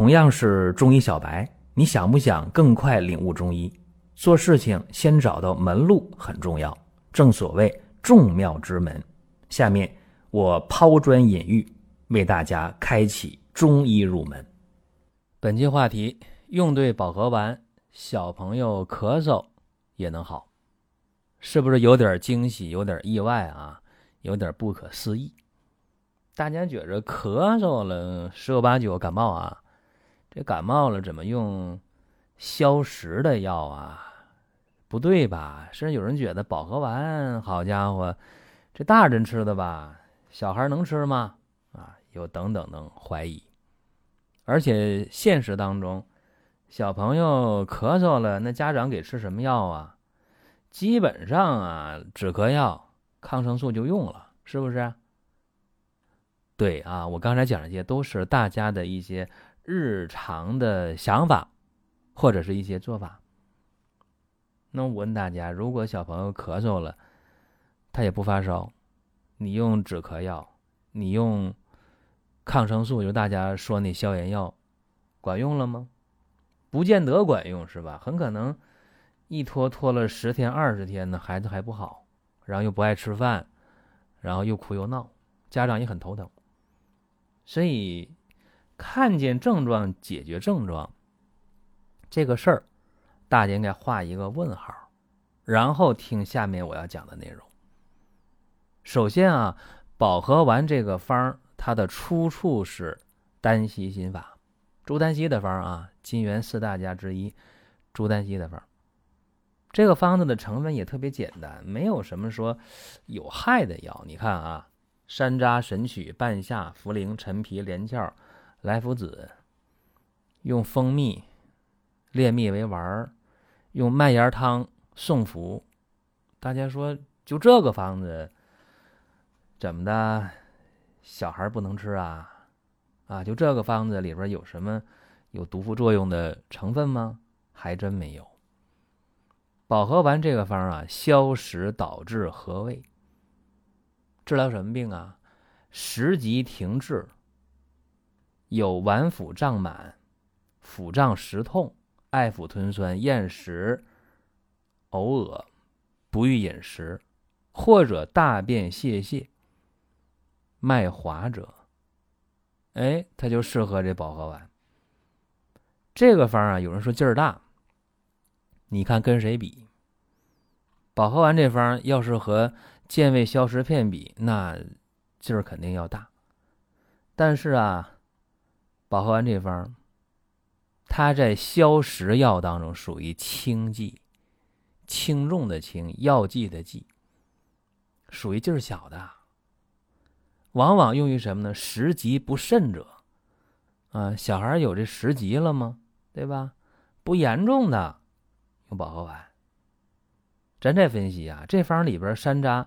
同样是中医小白，你想不想更快领悟中医？做事情先找到门路很重要，正所谓众妙之门。下面我抛砖引玉，为大家开启中医入门。本期话题：用对保和丸，小朋友咳嗽也能好，是不是有点惊喜，有点意外啊？有点不可思议。大家觉着咳嗽了，十有八九感冒啊。这感冒了怎么用消食的药啊？不对吧？甚至有人觉得保和丸，好家伙，这大人吃的吧？小孩能吃吗？啊，有等等等怀疑。而且现实当中，小朋友咳嗽了，那家长给吃什么药啊？基本上啊，止咳药、抗生素就用了，是不是？对啊，我刚才讲这些都是大家的一些日常的想法，或者是一些做法。那我问大家，如果小朋友咳嗽了，他也不发烧，你用止咳药，你用抗生素，就大家说那消炎药，管用了吗？不见得管用，是吧？很可能一拖拖了十天、二十天呢，孩子还不好，然后又不爱吃饭，然后又哭又闹，家长也很头疼。所以，看见症状解决症状这个事儿，大家应该画一个问号，然后听下面我要讲的内容。首先啊，保和丸这个方它的出处是丹溪心法，朱丹溪的方啊，金元四大家之一，朱丹溪的方。这个方子的成分也特别简单，没有什么说有害的药。你看啊。山楂、神曲、半夏、茯苓、陈皮、连翘、莱菔子，用蜂蜜炼蜜为丸儿，用麦芽汤送服。大家说，就这个方子，怎么的？小孩不能吃啊？啊，就这个方子里边有什么有毒副作用的成分吗？还真没有。保和丸这个方啊，消食导滞和胃。治疗什么病啊？食积停滞，有脘腹胀满、腹胀食痛、爱腹吞酸、厌食、呕恶、不欲饮食，或者大便泄泻、脉滑者，哎，他就适合这保和丸。这个方啊，有人说劲儿大，你看跟谁比？保和丸这方要是和。健胃消食片比那劲儿肯定要大，但是啊，保和丸这方，它在消食药当中属于轻剂，轻重的轻，药剂的剂，属于劲儿小的，往往用于什么呢？食积不甚者，啊，小孩有这食积了吗？对吧？不严重的，用保和丸。咱再分析啊，这方里边山楂。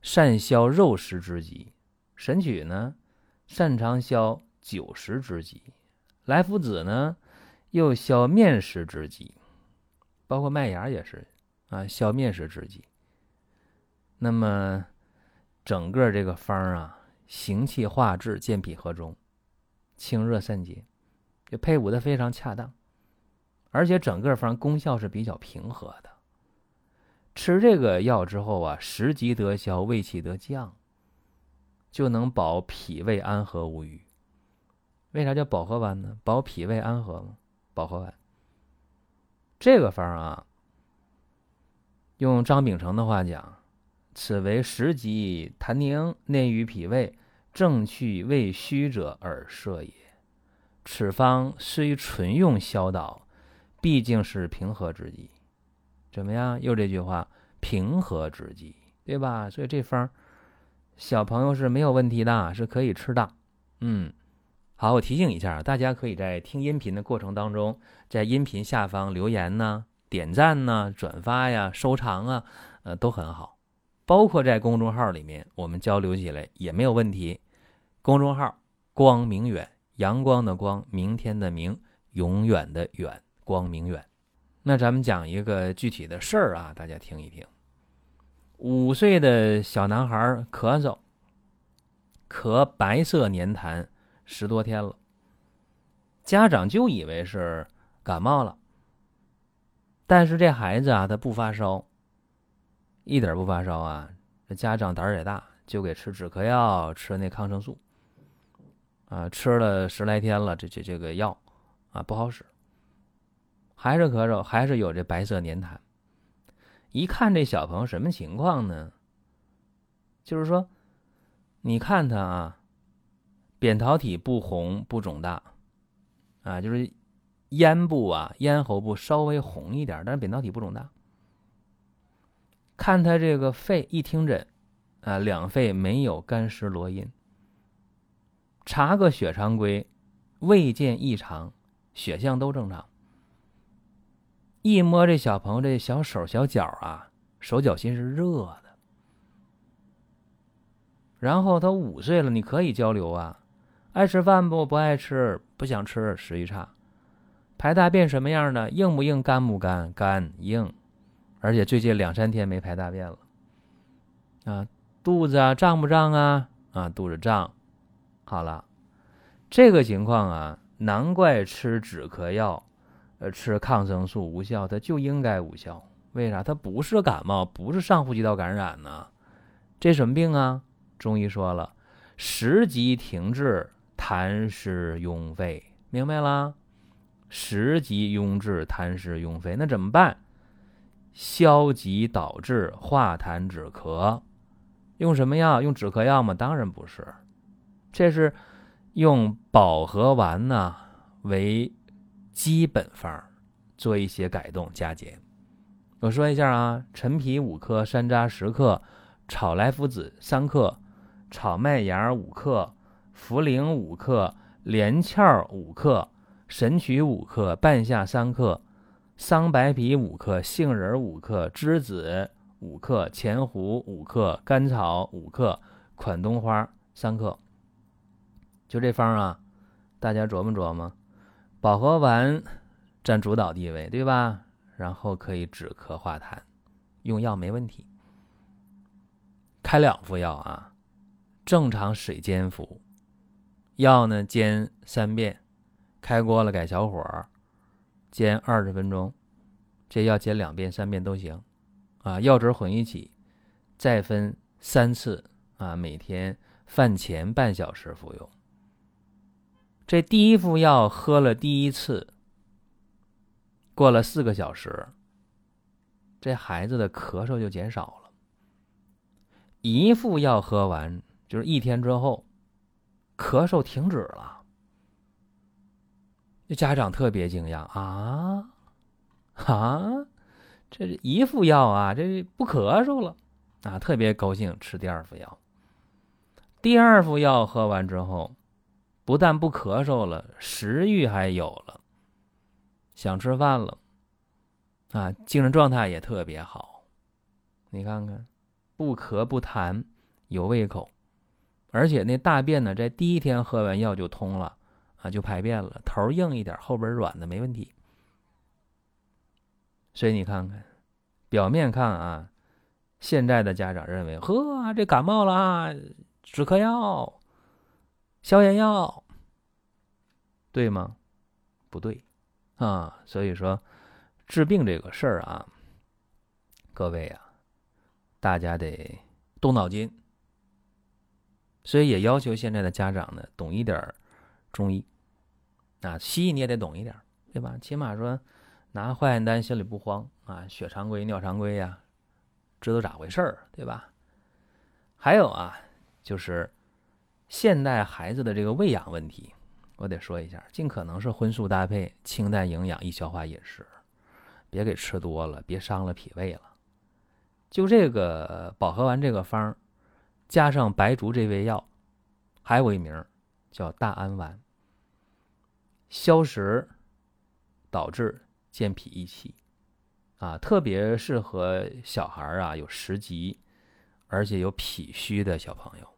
善消肉食之疾，神曲呢，擅长消酒食之疾；来福子呢，又消面食之疾，包括麦芽也是啊，消面食之疾。那么整个这个方啊，行气化滞，健脾和中，清热散结，就配伍的非常恰当，而且整个方功效是比较平和的。吃这个药之后啊，食积得消，胃气得降，就能保脾胃安和无虞。为啥叫保和丸呢？保脾胃安和吗？保和丸。这个方啊，用张秉成的话讲，此为食积痰凝内于脾胃，正去胃虚者而设也。此方虽纯用消导，毕竟是平和之剂。怎么样？又这句话，平和之剂，对吧？所以这方小朋友是没有问题的，是可以吃的。嗯，好，我提醒一下，大家可以在听音频的过程当中，在音频下方留言呢、点赞呢、转发呀、收藏啊，呃，都很好。包括在公众号里面，我们交流起来也没有问题。公众号“光明远”，阳光的光，明天的明，永远的远，光明远。那咱们讲一个具体的事儿啊，大家听一听。五岁的小男孩咳嗽，咳白色粘痰十多天了，家长就以为是感冒了，但是这孩子啊，他不发烧，一点不发烧啊。这家长胆儿也大，就给吃止咳药，吃那抗生素，啊，吃了十来天了，这这这个药啊不好使，还是咳嗽，还是有这白色粘痰。一看这小朋友什么情况呢？就是说，你看他啊，扁桃体不红不肿大。啊，就是咽部啊，咽喉部稍微红一点，但是扁桃体不肿大。看他这个肺一听诊，啊，两肺没有干湿罗音。查个血常规，未见异常，血象都正常。一摸这小朋友这小手小脚啊，手脚心是热的。然后他五岁了，你可以交流啊。爱吃饭不？不爱吃，不想吃，食欲差。排大便什么样的？硬不硬？干不干？干硬。而且最近两三天没排大便了。啊，肚子啊胀不胀啊？啊，肚子胀。好了，这个情况啊，难怪吃止咳药，呃，吃抗生素无效，它就应该无效。为啥？它不是感冒，不是上呼吸道感染呢？这什么病啊？中医说了，食积停滞。痰湿壅肺，明白了？食积壅滞，痰湿壅肺，那怎么办？消积导滞，化痰止咳，用什么药？用止咳药吗？当然不是，这是用保和丸呢为基本方，做一些改动加减。我说一下啊：陈皮五克，山楂十克，炒莱菔子三克，炒麦芽五克。茯苓五克，连翘五克，神曲五克，半夏三克，桑白皮五克，杏仁五克，栀子五克，前胡五克，甘草五克，款冬花三克。就这方啊，大家琢磨琢磨，保和丸占主导地位，对吧？然后可以止咳化痰，用药没问题。开两副药啊，正常水煎服。药呢，煎三遍，开锅了改小火，煎二十分钟。这药煎两遍、三遍都行，啊，药汁混一起，再分三次，啊，每天饭前半小时服用。这第一副药喝了第一次，过了四个小时，这孩子的咳嗽就减少了。一副药喝完，就是一天之后。咳嗽停止了，这家长特别惊讶啊啊！这一副药啊，这不咳嗽了啊，特别高兴，吃第二副药。第二副药喝完之后，不但不咳嗽了，食欲还有了，想吃饭了啊，精神状态也特别好。你看看，不咳不痰，有胃口。而且那大便呢，在第一天喝完药就通了，啊，就排便了，头硬一点，后边软的没问题。所以你看看，表面看啊，现在的家长认为，呵，这感冒了，止咳药、消炎药，对吗？不对，啊，所以说治病这个事儿啊，各位啊，大家得动脑筋。所以也要求现在的家长呢，懂一点中医，啊，西医你也得懂一点，对吧？起码说拿化验单心里不慌啊，血常规、尿常规呀，知道咋回事儿，对吧？还有啊，就是现代孩子的这个喂养问题，我得说一下，尽可能是荤素搭配，清淡营养，易消化饮食，别给吃多了，别伤了脾胃了。就这个保和丸这个方儿。加上白术这味药，还有一名叫大安丸，消食、导致、健脾益气，啊，特别适合小孩啊，有食积，而且有脾虚的小朋友。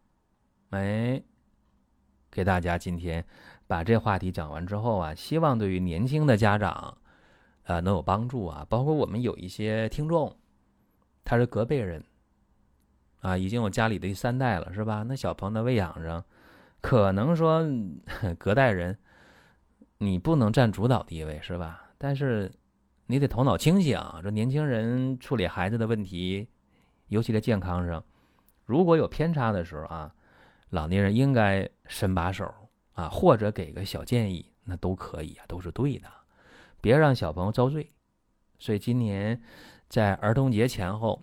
哎，给大家今天把这话题讲完之后啊，希望对于年轻的家长，啊，能有帮助啊。包括我们有一些听众，他是隔辈人。啊，已经有家里的第三代了，是吧？那小朋友的喂养上，可能说隔代人你不能占主导地位，是吧？但是你得头脑清醒。这年轻人处理孩子的问题，尤其在健康上，如果有偏差的时候啊，老年人应该伸把手啊，或者给个小建议，那都可以啊，都是对的。别让小朋友遭罪。所以今年在儿童节前后，